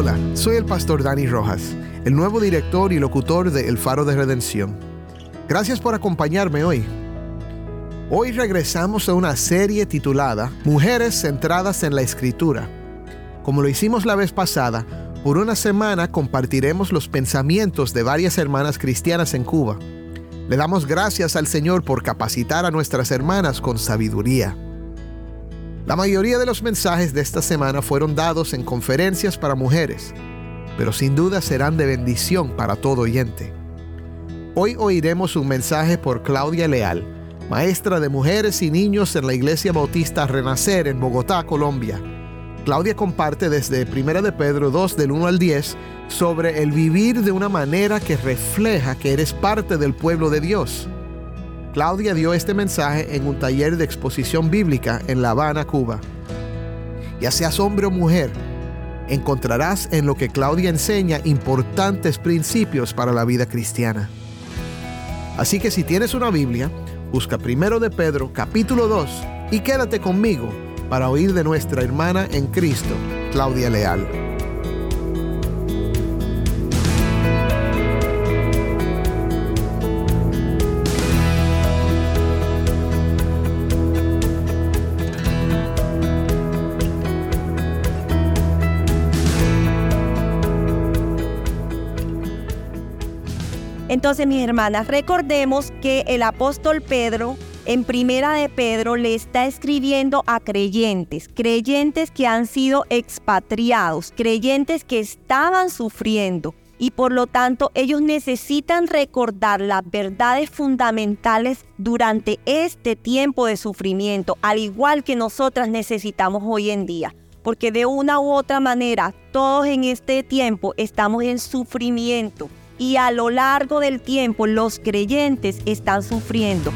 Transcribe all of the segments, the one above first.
Hola, soy el pastor Dani Rojas, el nuevo director y locutor de El Faro de Redención. Gracias por acompañarme hoy. Hoy regresamos a una serie titulada Mujeres centradas en la Escritura. Como lo hicimos la vez pasada, por una semana compartiremos los pensamientos de varias hermanas cristianas en Cuba. Le damos gracias al Señor por capacitar a nuestras hermanas con sabiduría. La mayoría de los mensajes de esta semana fueron dados en conferencias para mujeres, pero sin duda serán de bendición para todo oyente. Hoy oiremos un mensaje por Claudia Leal, maestra de mujeres y niños en la Iglesia Bautista Renacer en Bogotá, Colombia. Claudia comparte desde 1 de Pedro 2 del 1 al 10 sobre el vivir de una manera que refleja que eres parte del pueblo de Dios. Claudia dio este mensaje en un taller de exposición bíblica en La Habana, Cuba. Ya seas hombre o mujer, encontrarás en lo que Claudia enseña importantes principios para la vida cristiana. Así que si tienes una Biblia, busca primero de Pedro capítulo 2 y quédate conmigo para oír de nuestra hermana en Cristo, Claudia Leal. Entonces, mis hermanas, recordemos que el apóstol Pedro en Primera de Pedro le está escribiendo a creyentes, creyentes que han sido expatriados, creyentes que estaban sufriendo y por lo tanto ellos necesitan recordar las verdades fundamentales durante este tiempo de sufrimiento, al igual que nosotras necesitamos hoy en día. Porque de una u otra manera, todos en este tiempo estamos en sufrimiento y a lo largo del tiempo los creyentes están sufriendo.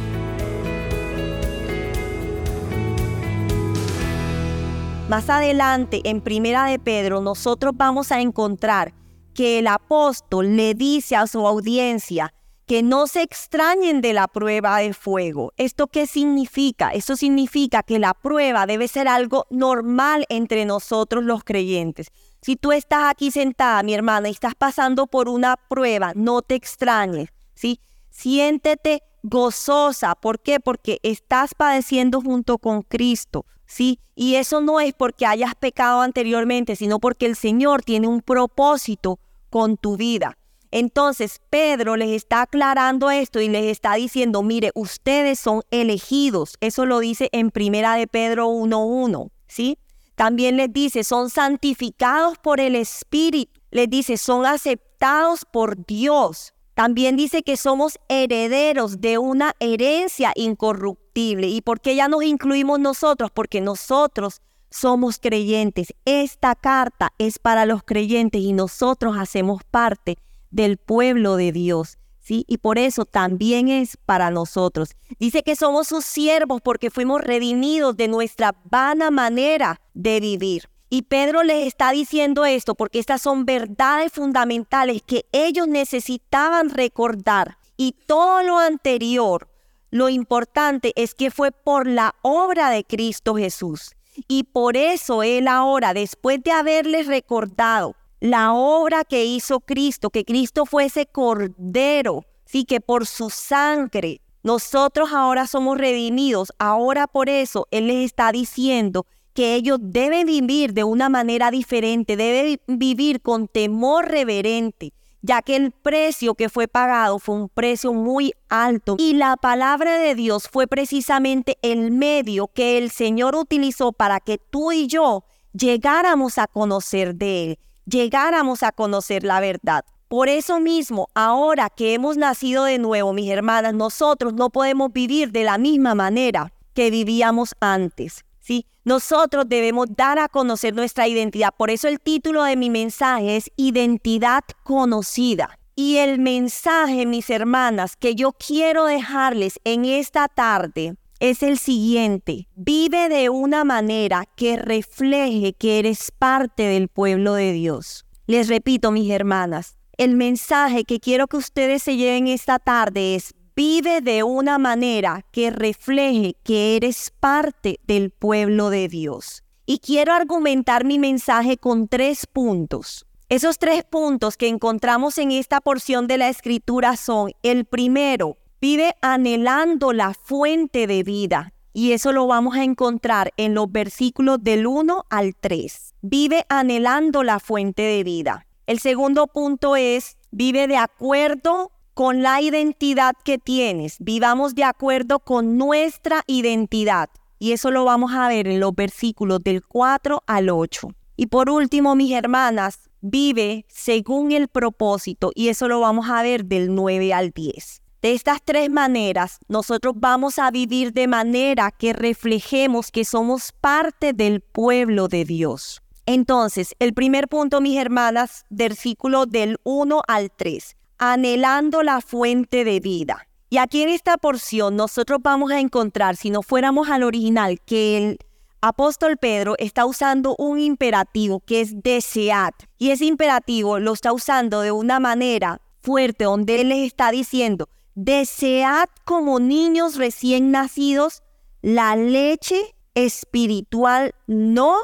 Más adelante, en Primera de Pedro, nosotros vamos a encontrar que el apóstol le dice a su audiencia que no se extrañen de la prueba de fuego. ¿Esto qué significa? Esto significa que la prueba debe ser algo normal entre nosotros los creyentes. Si tú estás aquí sentada, mi hermana, y estás pasando por una prueba, no te extrañes, ¿sí? Siéntete gozosa. ¿Por qué? Porque estás padeciendo junto con Cristo, ¿sí? Y eso no es porque hayas pecado anteriormente, sino porque el Señor tiene un propósito con tu vida. Entonces Pedro les está aclarando esto y les está diciendo, mire, ustedes son elegidos. Eso lo dice en Primera de Pedro 1.1, ¿sí? También les dice, son santificados por el Espíritu. Les dice, son aceptados por Dios. También dice que somos herederos de una herencia incorruptible. ¿Y por qué ya nos incluimos nosotros? Porque nosotros somos creyentes. Esta carta es para los creyentes y nosotros hacemos parte del pueblo de Dios. ¿Sí? Y por eso también es para nosotros. Dice que somos sus siervos porque fuimos redimidos de nuestra vana manera de vivir. Y Pedro les está diciendo esto porque estas son verdades fundamentales que ellos necesitaban recordar. Y todo lo anterior, lo importante es que fue por la obra de Cristo Jesús. Y por eso Él ahora, después de haberles recordado la obra que hizo Cristo, que Cristo fue ese cordero, sí, que por su sangre nosotros ahora somos redimidos. Ahora por eso Él les está diciendo que ellos deben vivir de una manera diferente, deben vivir con temor reverente, ya que el precio que fue pagado fue un precio muy alto. Y la palabra de Dios fue precisamente el medio que el Señor utilizó para que tú y yo llegáramos a conocer de Él llegáramos a conocer la verdad. Por eso mismo, ahora que hemos nacido de nuevo, mis hermanas, nosotros no podemos vivir de la misma manera que vivíamos antes. ¿sí? Nosotros debemos dar a conocer nuestra identidad. Por eso el título de mi mensaje es Identidad conocida. Y el mensaje, mis hermanas, que yo quiero dejarles en esta tarde es el siguiente. Vive de una manera que refleje que eres parte del pueblo de Dios. Les repito, mis hermanas, el mensaje que quiero que ustedes se lleven esta tarde es Vive de una manera que refleje que eres parte del pueblo de Dios. Y quiero argumentar mi mensaje con tres puntos. Esos tres puntos que encontramos en esta porción de la escritura son, el primero, vive anhelando la fuente de vida. Y eso lo vamos a encontrar en los versículos del 1 al 3. Vive anhelando la fuente de vida. El segundo punto es, vive de acuerdo con la identidad que tienes. Vivamos de acuerdo con nuestra identidad. Y eso lo vamos a ver en los versículos del 4 al 8. Y por último, mis hermanas, vive según el propósito. Y eso lo vamos a ver del 9 al 10. De estas tres maneras, nosotros vamos a vivir de manera que reflejemos que somos parte del pueblo de Dios. Entonces, el primer punto, mis hermanas, versículo del 1 al 3 anhelando la fuente de vida. Y aquí en esta porción nosotros vamos a encontrar, si no fuéramos al original, que el apóstol Pedro está usando un imperativo que es desead. Y ese imperativo lo está usando de una manera fuerte, donde él les está diciendo, desead como niños recién nacidos la leche espiritual no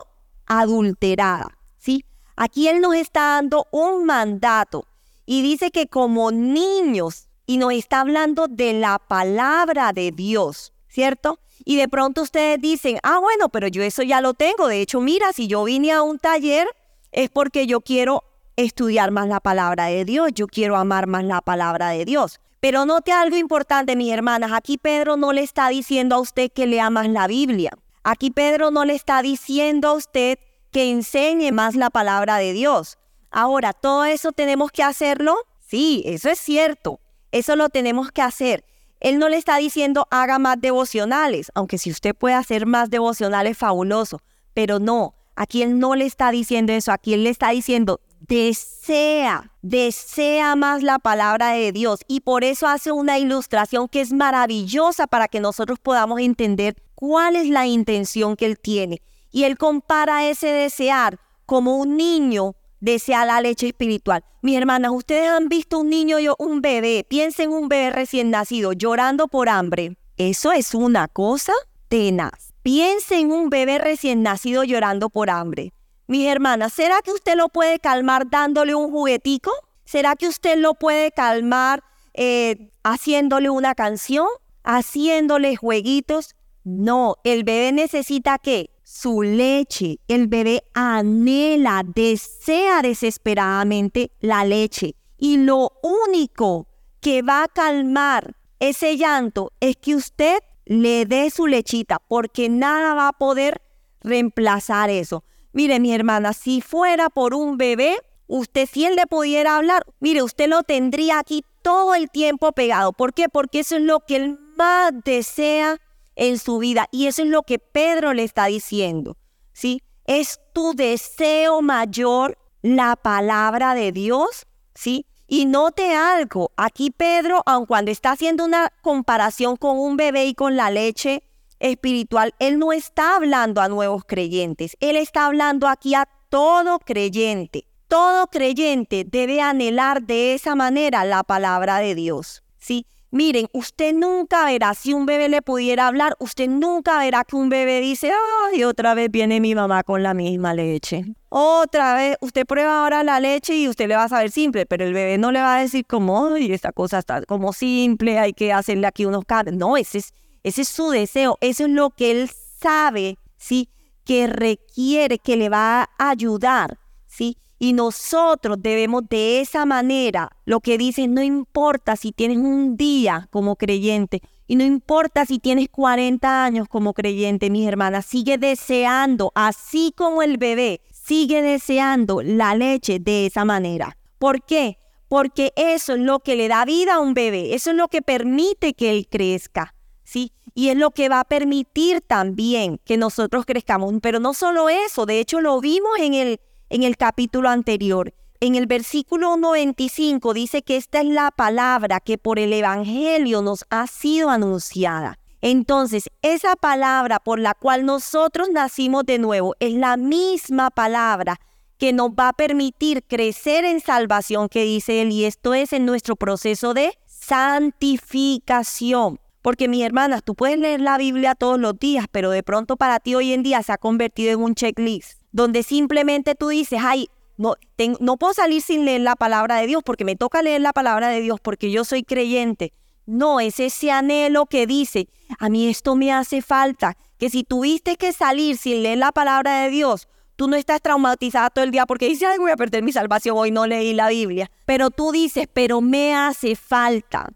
adulterada. ¿sí? Aquí él nos está dando un mandato y dice que como niños, y nos está hablando de la palabra de Dios, ¿cierto? Y de pronto ustedes dicen, ah, bueno, pero yo eso ya lo tengo. De hecho, mira, si yo vine a un taller es porque yo quiero estudiar más la palabra de Dios, yo quiero amar más la palabra de Dios. Pero note algo importante, mis hermanas, aquí Pedro no le está diciendo a usted que lea más la Biblia. Aquí Pedro no le está diciendo a usted que enseñe más la palabra de Dios. Ahora, ¿todo eso tenemos que hacerlo? Sí, eso es cierto. Eso lo tenemos que hacer. Él no le está diciendo haga más devocionales, aunque si usted puede hacer más devocionales, fabuloso. Pero no, aquí él no le está diciendo eso, aquí él le está diciendo desea, desea más la palabra de Dios. Y por eso hace una ilustración que es maravillosa para que nosotros podamos entender cuál es la intención que él tiene. Y él compara ese desear como un niño desea la leche espiritual. Mis hermanas, ustedes han visto un niño un bebé, piensen un bebé recién nacido llorando por hambre. Eso es una cosa tenaz. Piensen un bebé recién nacido llorando por hambre. Mis hermanas, ¿será que usted lo puede calmar dándole un juguetico? ¿Será que usted lo puede calmar eh, haciéndole una canción? ¿Haciéndole jueguitos? No, el bebé necesita qué? su leche. El bebé anhela, desea desesperadamente la leche. Y lo único que va a calmar ese llanto es que usted le dé su lechita, porque nada va a poder reemplazar eso. Mire, mi hermana, si fuera por un bebé, usted si él le pudiera hablar, mire, usted lo tendría aquí todo el tiempo pegado. ¿Por qué? Porque eso es lo que él más desea en su vida. Y eso es lo que Pedro le está diciendo. ¿Sí? Es tu deseo mayor la palabra de Dios, ¿sí? Y note algo, aquí Pedro, aun cuando está haciendo una comparación con un bebé y con la leche espiritual, él no está hablando a nuevos creyentes, él está hablando aquí a todo creyente. Todo creyente debe anhelar de esa manera la palabra de Dios, ¿sí? Miren, usted nunca verá, si un bebé le pudiera hablar, usted nunca verá que un bebé dice, ay, otra vez viene mi mamá con la misma leche. Otra vez, usted prueba ahora la leche y usted le va a saber simple, pero el bebé no le va a decir como, ay, esta cosa está como simple, hay que hacerle aquí unos cambios. No, ese es, ese es su deseo, eso es lo que él sabe, ¿sí? Que requiere, que le va a ayudar, ¿sí? Y nosotros debemos de esa manera, lo que dicen, no importa si tienes un día como creyente, y no importa si tienes 40 años como creyente, mis hermanas, sigue deseando, así como el bebé, sigue deseando la leche de esa manera. ¿Por qué? Porque eso es lo que le da vida a un bebé, eso es lo que permite que él crezca. ¿Sí? Y es lo que va a permitir también que nosotros crezcamos. Pero no solo eso, de hecho lo vimos en el, en el capítulo anterior. En el versículo 95 dice que esta es la palabra que por el Evangelio nos ha sido anunciada. Entonces, esa palabra por la cual nosotros nacimos de nuevo es la misma palabra que nos va a permitir crecer en salvación que dice él y esto es en nuestro proceso de santificación. Porque mi hermana, tú puedes leer la Biblia todos los días, pero de pronto para ti hoy en día se ha convertido en un checklist, donde simplemente tú dices, ay, no, no puedo salir sin leer la palabra de Dios porque me toca leer la palabra de Dios porque yo soy creyente. No, es ese anhelo que dice, a mí esto me hace falta, que si tuviste que salir sin leer la palabra de Dios, tú no estás traumatizada todo el día porque dices, ay, voy a perder mi salvación, hoy no leí la Biblia. Pero tú dices, pero me hace falta.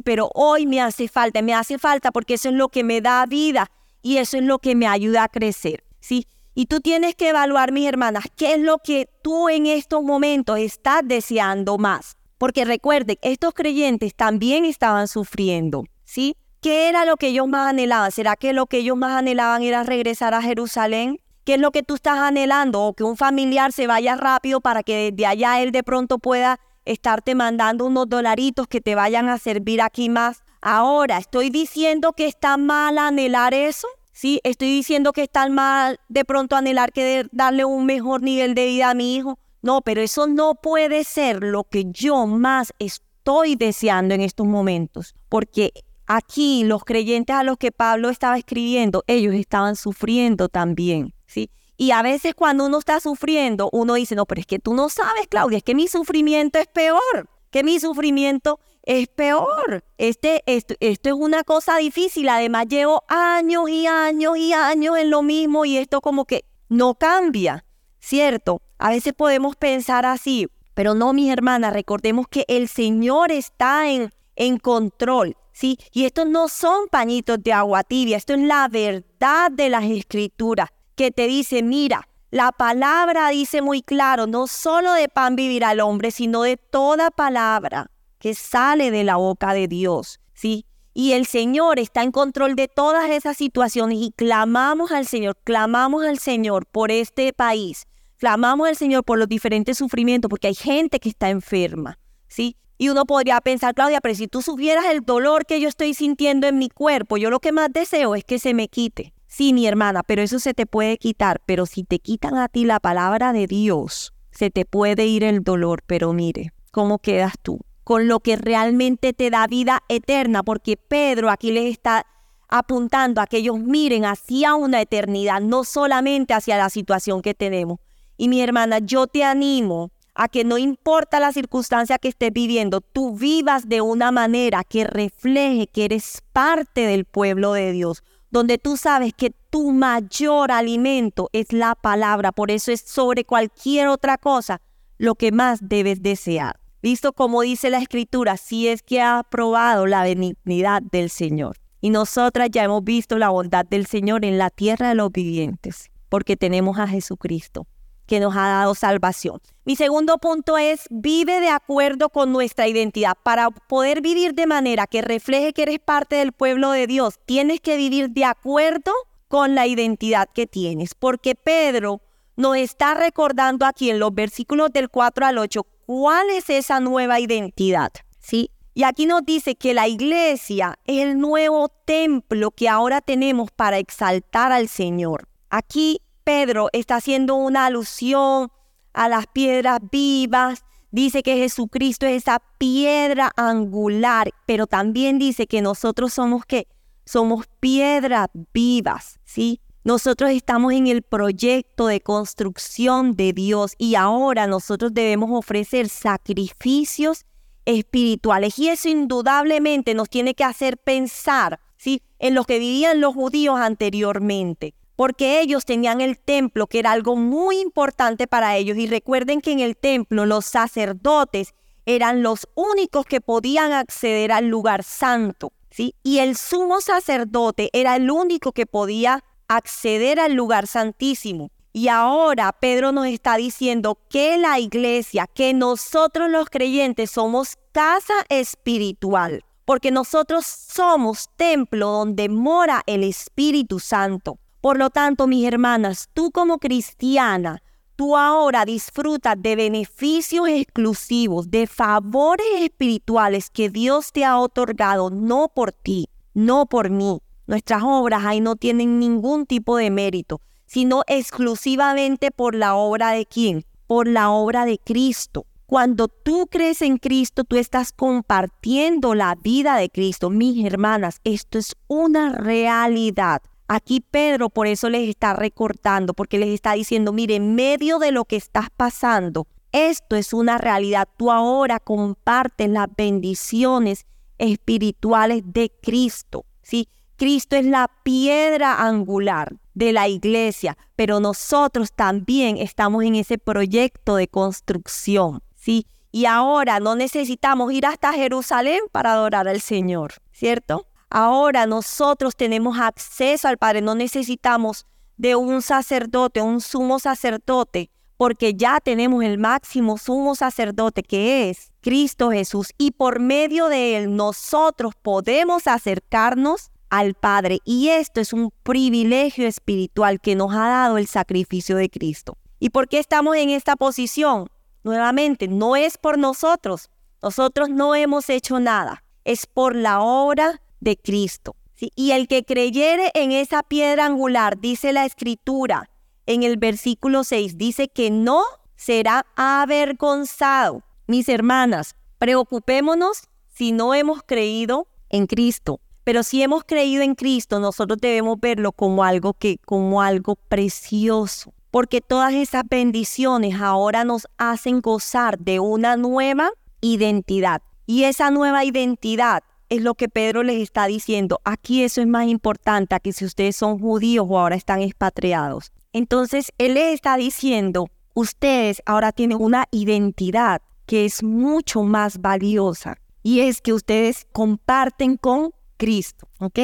Pero hoy me hace falta, me hace falta porque eso es lo que me da vida y eso es lo que me ayuda a crecer. Sí, y tú tienes que evaluar, mis hermanas, qué es lo que tú en estos momentos estás deseando más. Porque recuerden, estos creyentes también estaban sufriendo, ¿sí? ¿Qué era lo que ellos más anhelaban? ¿Será que lo que ellos más anhelaban era regresar a Jerusalén? ¿Qué es lo que tú estás anhelando? O que un familiar se vaya rápido para que desde allá él de pronto pueda estarte mandando unos dolaritos que te vayan a servir aquí más. Ahora, ¿estoy diciendo que está mal anhelar eso? Sí, estoy diciendo que está mal de pronto anhelar que darle un mejor nivel de vida a mi hijo. No, pero eso no puede ser lo que yo más estoy deseando en estos momentos, porque aquí los creyentes a los que Pablo estaba escribiendo, ellos estaban sufriendo también, ¿sí? Y a veces cuando uno está sufriendo, uno dice, no, pero es que tú no sabes, Claudia, es que mi sufrimiento es peor, que mi sufrimiento es peor. Este, esto, esto es una cosa difícil. Además, llevo años y años y años en lo mismo y esto como que no cambia, ¿cierto? A veces podemos pensar así, pero no, mis hermanas, recordemos que el Señor está en, en control. ¿Sí? Y estos no son pañitos de agua tibia, esto es la verdad de las escrituras que te dice, mira, la palabra dice muy claro, no solo de pan vivirá el hombre, sino de toda palabra que sale de la boca de Dios, ¿sí? Y el Señor está en control de todas esas situaciones y clamamos al Señor, clamamos al Señor por este país, clamamos al Señor por los diferentes sufrimientos, porque hay gente que está enferma, ¿sí? Y uno podría pensar, Claudia, pero si tú supieras el dolor que yo estoy sintiendo en mi cuerpo, yo lo que más deseo es que se me quite. Sí, mi hermana, pero eso se te puede quitar, pero si te quitan a ti la palabra de Dios, se te puede ir el dolor, pero mire, ¿cómo quedas tú? con lo que realmente te da vida eterna, porque Pedro aquí les está apuntando a que ellos miren hacia una eternidad, no solamente hacia la situación que tenemos. Y mi hermana, yo te animo a que no importa la circunstancia que estés viviendo, tú vivas de una manera que refleje que eres parte del pueblo de Dios, donde tú sabes que tu mayor alimento es la palabra, por eso es sobre cualquier otra cosa lo que más debes desear. Visto como dice la escritura, si es que ha probado la benignidad del Señor. Y nosotras ya hemos visto la bondad del Señor en la tierra de los vivientes, porque tenemos a Jesucristo, que nos ha dado salvación. Mi segundo punto es, vive de acuerdo con nuestra identidad. Para poder vivir de manera que refleje que eres parte del pueblo de Dios, tienes que vivir de acuerdo con la identidad que tienes, porque Pedro nos está recordando aquí en los versículos del 4 al 8 ¿Cuál es esa nueva identidad? ¿Sí? Y aquí nos dice que la iglesia es el nuevo templo que ahora tenemos para exaltar al Señor. Aquí Pedro está haciendo una alusión a las piedras vivas. Dice que Jesucristo es esa piedra angular, pero también dice que nosotros somos que somos piedras vivas, ¿sí? Nosotros estamos en el proyecto de construcción de Dios y ahora nosotros debemos ofrecer sacrificios espirituales y eso indudablemente nos tiene que hacer pensar ¿sí? en lo que vivían los judíos anteriormente, porque ellos tenían el templo que era algo muy importante para ellos y recuerden que en el templo los sacerdotes eran los únicos que podían acceder al lugar santo, ¿sí? Y el sumo sacerdote era el único que podía acceder al lugar santísimo. Y ahora Pedro nos está diciendo que la iglesia, que nosotros los creyentes somos casa espiritual. porque nosotros somos templo donde mora el Espíritu Santo. Por lo tanto, mis hermanas, tú como cristiana, tú ahora disfrutas de beneficios exclusivos, de favores espirituales que Dios te ha otorgado, no por ti, no por mí. Nuestras obras ahí no tienen ningún tipo de mérito, sino exclusivamente por la obra de quién? Por la obra de Cristo. Cuando tú crees en Cristo, tú estás compartiendo la vida de Cristo. Mis hermanas, esto es una realidad. Aquí Pedro por eso les está recortando, porque les está diciendo, mire, en medio de lo que estás pasando, esto es una realidad. Tú ahora compartes las bendiciones espirituales de Cristo. ¿sí? Cristo es la piedra angular de la iglesia, pero nosotros también estamos en ese proyecto de construcción. ¿sí? Y ahora no necesitamos ir hasta Jerusalén para adorar al Señor, ¿cierto? Ahora nosotros tenemos acceso al Padre, no necesitamos de un sacerdote, un sumo sacerdote, porque ya tenemos el máximo sumo sacerdote que es Cristo Jesús y por medio de él nosotros podemos acercarnos al Padre y esto es un privilegio espiritual que nos ha dado el sacrificio de Cristo. ¿Y por qué estamos en esta posición? Nuevamente, no es por nosotros. Nosotros no hemos hecho nada. Es por la obra de Cristo. Y el que creyere en esa piedra angular, dice la escritura en el versículo 6, dice que no será avergonzado. Mis hermanas, preocupémonos si no hemos creído en Cristo. Pero si hemos creído en Cristo, nosotros debemos verlo como algo que como algo precioso, porque todas esas bendiciones ahora nos hacen gozar de una nueva identidad. Y esa nueva identidad es lo que Pedro les está diciendo. Aquí eso es más importante que si ustedes son judíos o ahora están expatriados. Entonces, él les está diciendo, ustedes ahora tienen una identidad que es mucho más valiosa y es que ustedes comparten con Cristo, ¿ok?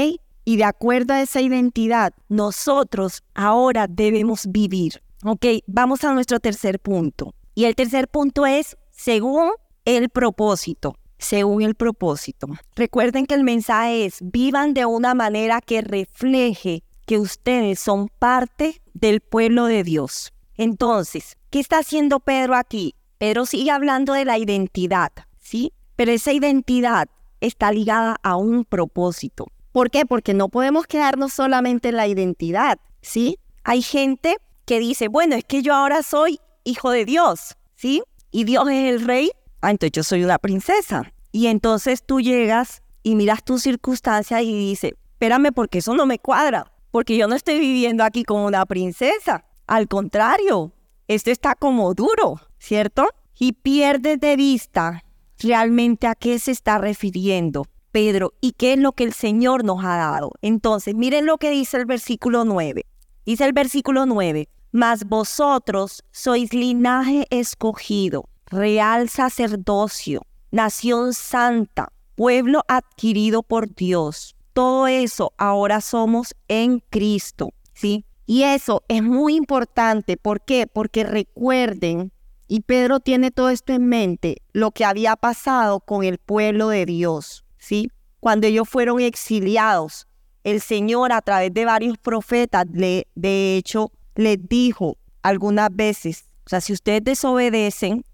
Y de acuerdo a esa identidad, nosotros ahora debemos vivir, ¿ok? Vamos a nuestro tercer punto. Y el tercer punto es según el propósito según el propósito. Recuerden que el mensaje es, vivan de una manera que refleje que ustedes son parte del pueblo de Dios. Entonces, ¿qué está haciendo Pedro aquí? Pedro sigue hablando de la identidad, ¿sí? Pero esa identidad está ligada a un propósito. ¿Por qué? Porque no podemos quedarnos solamente en la identidad, ¿sí? Hay gente que dice, bueno, es que yo ahora soy hijo de Dios, ¿sí? Y Dios es el rey ah, entonces yo soy una princesa. Y entonces tú llegas y miras tus circunstancias y dices, espérame porque eso no me cuadra, porque yo no estoy viviendo aquí como una princesa. Al contrario, esto está como duro, ¿cierto? Y pierdes de vista realmente a qué se está refiriendo Pedro y qué es lo que el Señor nos ha dado. Entonces, miren lo que dice el versículo 9. Dice el versículo 9, mas vosotros sois linaje escogido real sacerdocio, nación santa, pueblo adquirido por Dios. Todo eso ahora somos en Cristo, ¿sí? Y eso es muy importante. ¿Por qué? Porque recuerden, y Pedro tiene todo esto en mente, lo que había pasado con el pueblo de Dios, ¿sí? Cuando ellos fueron exiliados, el Señor a través de varios profetas, le, de hecho, les dijo algunas veces, o sea, si ustedes desobedecen,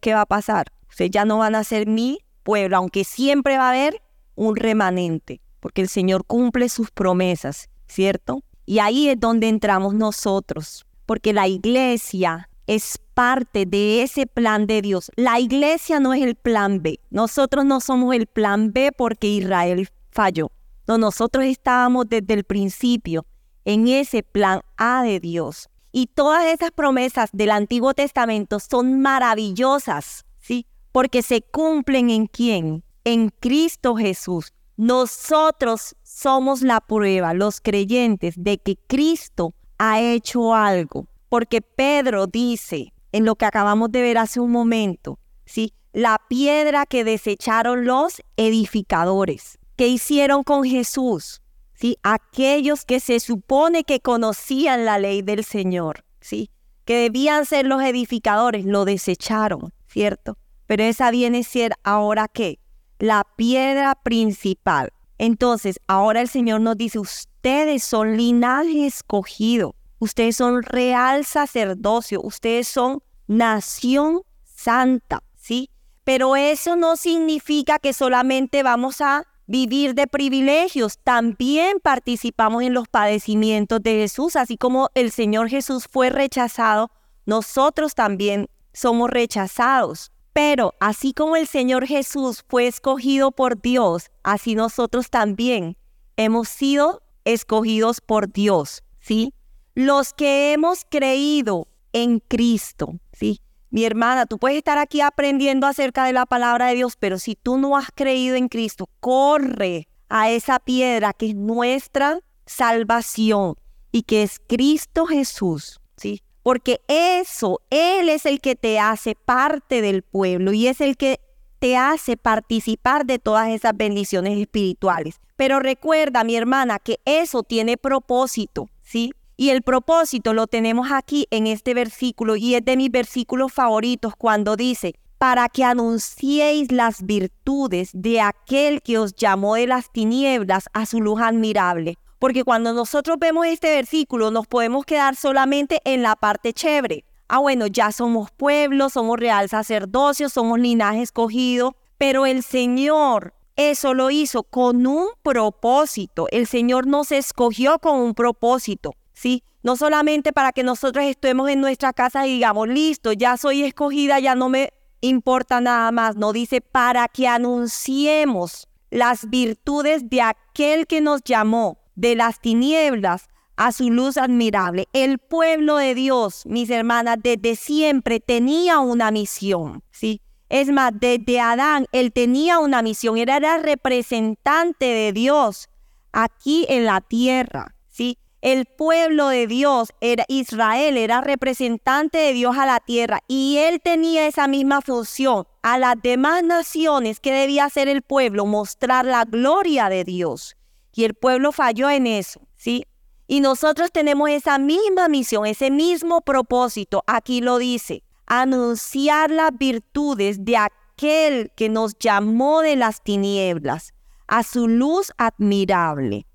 qué va a pasar? Ustedes ya no van a ser mi pueblo, aunque siempre va a haber un remanente, porque el Señor cumple sus promesas, ¿cierto? Y ahí es donde entramos nosotros, porque la iglesia es parte de ese plan de Dios. La iglesia no es el plan B. Nosotros no somos el plan B porque Israel falló. No, nosotros estábamos desde el principio en ese plan A de Dios. Y todas esas promesas del Antiguo Testamento son maravillosas, ¿sí? Porque se cumplen en quién? En Cristo Jesús. Nosotros somos la prueba, los creyentes, de que Cristo ha hecho algo. Porque Pedro dice, en lo que acabamos de ver hace un momento, ¿sí? La piedra que desecharon los edificadores. ¿Qué hicieron con Jesús? ¿Sí? Aquellos que se supone que conocían la ley del Señor, ¿sí? Que debían ser los edificadores, lo desecharon, ¿cierto? Pero esa viene a ser ahora qué? la piedra principal. Entonces, ahora el Señor nos dice, ustedes son linaje escogido, ustedes son real sacerdocio, ustedes son nación santa, ¿sí? Pero eso no significa que solamente vamos a vivir de privilegios, también participamos en los padecimientos de Jesús, así como el Señor Jesús fue rechazado, nosotros también somos rechazados. Pero así como el Señor Jesús fue escogido por Dios, así nosotros también hemos sido escogidos por Dios, ¿sí? Los que hemos creído en Cristo, ¿sí? Mi hermana, tú puedes estar aquí aprendiendo acerca de la palabra de Dios, pero si tú no has creído en Cristo, corre a esa piedra que es nuestra salvación y que es Cristo Jesús, ¿sí? Porque eso, Él es el que te hace parte del pueblo y es el que te hace participar de todas esas bendiciones espirituales. Pero recuerda, mi hermana, que eso tiene propósito, ¿sí? Y el propósito lo tenemos aquí en este versículo y es de mis versículos favoritos cuando dice, para que anunciéis las virtudes de aquel que os llamó de las tinieblas a su luz admirable. Porque cuando nosotros vemos este versículo nos podemos quedar solamente en la parte chévere. Ah, bueno, ya somos pueblo, somos real sacerdocio, somos linaje escogido, pero el Señor eso lo hizo con un propósito. El Señor nos escogió con un propósito. ¿Sí? No solamente para que nosotros estemos en nuestra casa y digamos, listo, ya soy escogida, ya no me importa nada más. No dice para que anunciemos las virtudes de aquel que nos llamó de las tinieblas a su luz admirable. El pueblo de Dios, mis hermanas, desde siempre tenía una misión, ¿sí? Es más, desde Adán, él tenía una misión, era representante de Dios aquí en la tierra, ¿sí? El pueblo de Dios, era Israel, era representante de Dios a la tierra y él tenía esa misma función. A las demás naciones, que debía hacer el pueblo? Mostrar la gloria de Dios. Y el pueblo falló en eso, ¿sí? Y nosotros tenemos esa misma misión, ese mismo propósito. Aquí lo dice, anunciar las virtudes de aquel que nos llamó de las tinieblas a su luz admirable.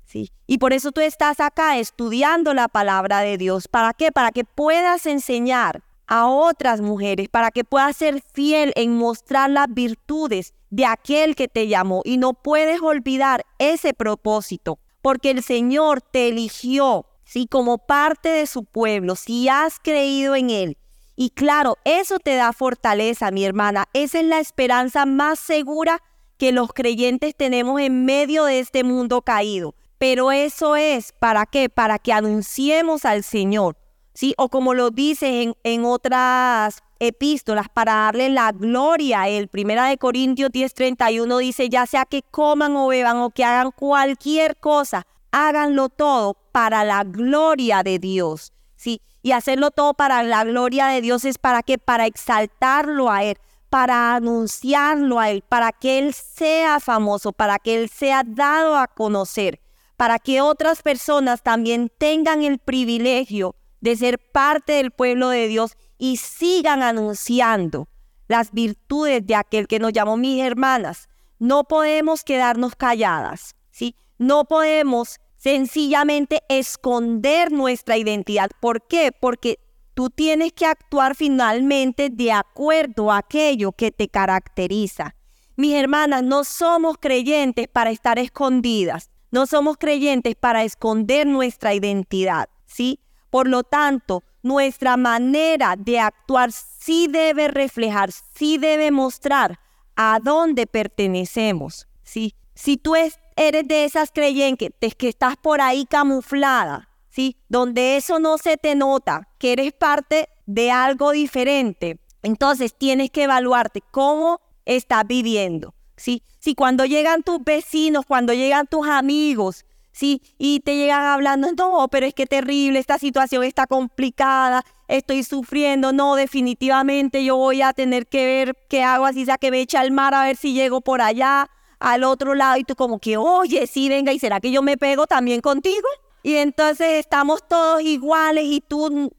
Y por eso tú estás acá estudiando la palabra de Dios. ¿Para qué? Para que puedas enseñar a otras mujeres, para que puedas ser fiel en mostrar las virtudes de aquel que te llamó. Y no puedes olvidar ese propósito, porque el Señor te eligió, ¿sí? Como parte de su pueblo, si has creído en Él. Y claro, eso te da fortaleza, mi hermana. Esa es la esperanza más segura que los creyentes tenemos en medio de este mundo caído. Pero eso es, ¿para qué? Para que anunciemos al Señor, ¿sí? O como lo dice en, en otras epístolas, para darle la gloria a Él. Primera de Corintios 10:31 dice, ya sea que coman o beban o que hagan cualquier cosa, háganlo todo para la gloria de Dios, ¿sí? Y hacerlo todo para la gloria de Dios es para qué? Para exaltarlo a Él, para anunciarlo a Él, para que Él sea famoso, para que Él sea dado a conocer para que otras personas también tengan el privilegio de ser parte del pueblo de Dios y sigan anunciando las virtudes de aquel que nos llamó mis hermanas. No podemos quedarnos calladas, ¿sí? No podemos sencillamente esconder nuestra identidad. ¿Por qué? Porque tú tienes que actuar finalmente de acuerdo a aquello que te caracteriza. Mis hermanas, no somos creyentes para estar escondidas. No somos creyentes para esconder nuestra identidad, ¿sí? Por lo tanto, nuestra manera de actuar sí debe reflejar, sí debe mostrar a dónde pertenecemos, ¿sí? Si tú eres de esas creyentes que estás por ahí camuflada, ¿sí? Donde eso no se te nota, que eres parte de algo diferente, entonces tienes que evaluarte cómo estás viviendo. ¿Sí? Si cuando llegan tus vecinos, cuando llegan tus amigos, ¿sí? Y te llegan hablando, no, pero es que terrible, esta situación está complicada, estoy sufriendo, no, definitivamente yo voy a tener que ver qué hago, así sea que me eche al mar a ver si llego por allá, al otro lado, y tú como que, oye, sí, venga, ¿y será que yo me pego también contigo? Y entonces estamos todos iguales y tú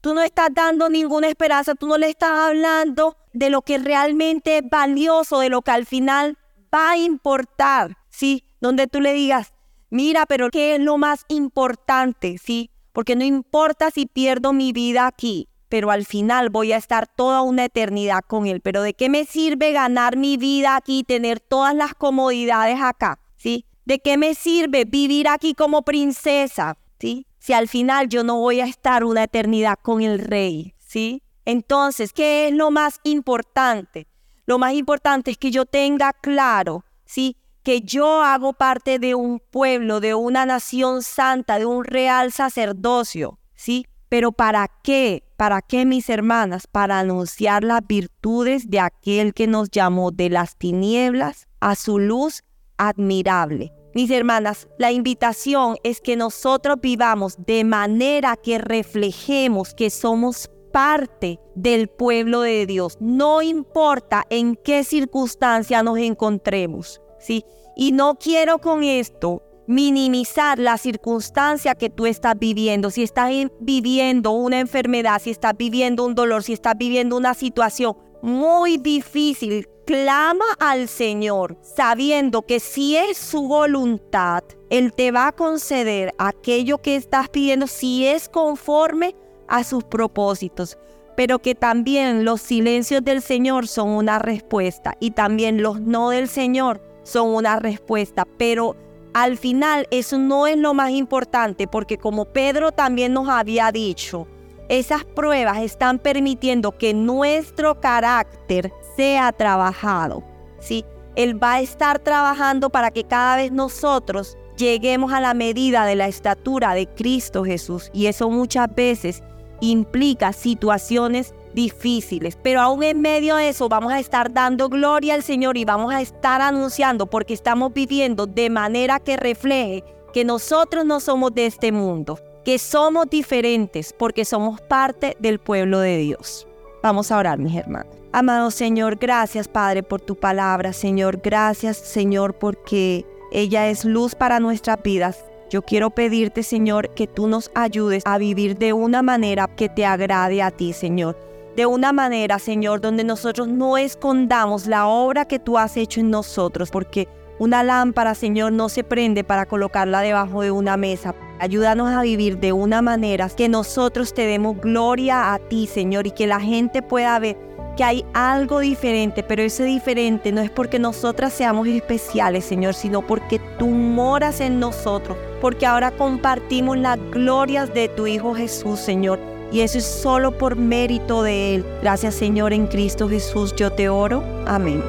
Tú no estás dando ninguna esperanza, tú no le estás hablando de lo que realmente es valioso, de lo que al final va a importar, ¿sí? Donde tú le digas, mira, pero ¿qué es lo más importante? ¿Sí? Porque no importa si pierdo mi vida aquí, pero al final voy a estar toda una eternidad con Él. Pero ¿de qué me sirve ganar mi vida aquí, tener todas las comodidades acá? ¿Sí? ¿De qué me sirve vivir aquí como princesa? ¿Sí? Si al final yo no voy a estar una eternidad con el Rey. ¿Sí? Entonces, ¿qué es lo más importante? Lo más importante es que yo tenga claro, ¿sí? Que yo hago parte de un pueblo, de una nación santa, de un real sacerdocio, ¿sí? Pero ¿para qué? ¿Para qué, mis hermanas? Para anunciar las virtudes de aquel que nos llamó de las tinieblas a su luz admirable. Mis hermanas, la invitación es que nosotros vivamos de manera que reflejemos que somos parte del pueblo de Dios. No importa en qué circunstancia nos encontremos, ¿sí? Y no quiero con esto minimizar la circunstancia que tú estás viviendo. Si estás viviendo una enfermedad, si estás viviendo un dolor, si estás viviendo una situación muy difícil, clama al Señor sabiendo que si es su voluntad, Él te va a conceder aquello que estás pidiendo si es conforme a sus propósitos, pero que también los silencios del Señor son una respuesta y también los no del Señor son una respuesta, pero al final eso no es lo más importante porque como Pedro también nos había dicho, esas pruebas están permitiendo que nuestro carácter sea trabajado, ¿sí? Él va a estar trabajando para que cada vez nosotros lleguemos a la medida de la estatura de Cristo Jesús y eso muchas veces implica situaciones difíciles, pero aún en medio de eso vamos a estar dando gloria al Señor y vamos a estar anunciando porque estamos viviendo de manera que refleje que nosotros no somos de este mundo, que somos diferentes porque somos parte del pueblo de Dios. Vamos a orar, mis hermanos. Amado Señor, gracias Padre por tu palabra, Señor, gracias Señor porque ella es luz para nuestras vidas. Yo quiero pedirte, Señor, que tú nos ayudes a vivir de una manera que te agrade a ti, Señor. De una manera, Señor, donde nosotros no escondamos la obra que tú has hecho en nosotros, porque una lámpara, Señor, no se prende para colocarla debajo de una mesa. Ayúdanos a vivir de una manera que nosotros te demos gloria a ti, Señor, y que la gente pueda ver que hay algo diferente, pero ese diferente no es porque nosotras seamos especiales, Señor, sino porque tú moras en nosotros, porque ahora compartimos las glorias de tu Hijo Jesús, Señor. Y eso es solo por mérito de Él. Gracias, Señor, en Cristo Jesús, yo te oro. Amén.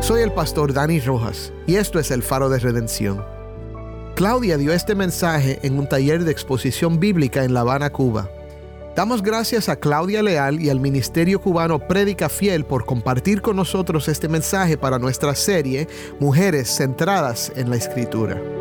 Soy el pastor Dani Rojas y esto es el faro de redención. Claudia dio este mensaje en un taller de exposición bíblica en La Habana, Cuba. Damos gracias a Claudia Leal y al Ministerio Cubano Prédica Fiel por compartir con nosotros este mensaje para nuestra serie Mujeres Centradas en la Escritura.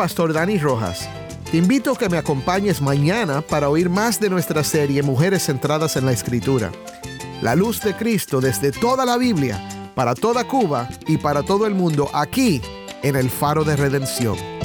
Pastor Dani Rojas. Te invito a que me acompañes mañana para oír más de nuestra serie Mujeres Centradas en la Escritura. La luz de Cristo desde toda la Biblia, para toda Cuba y para todo el mundo, aquí en el Faro de Redención.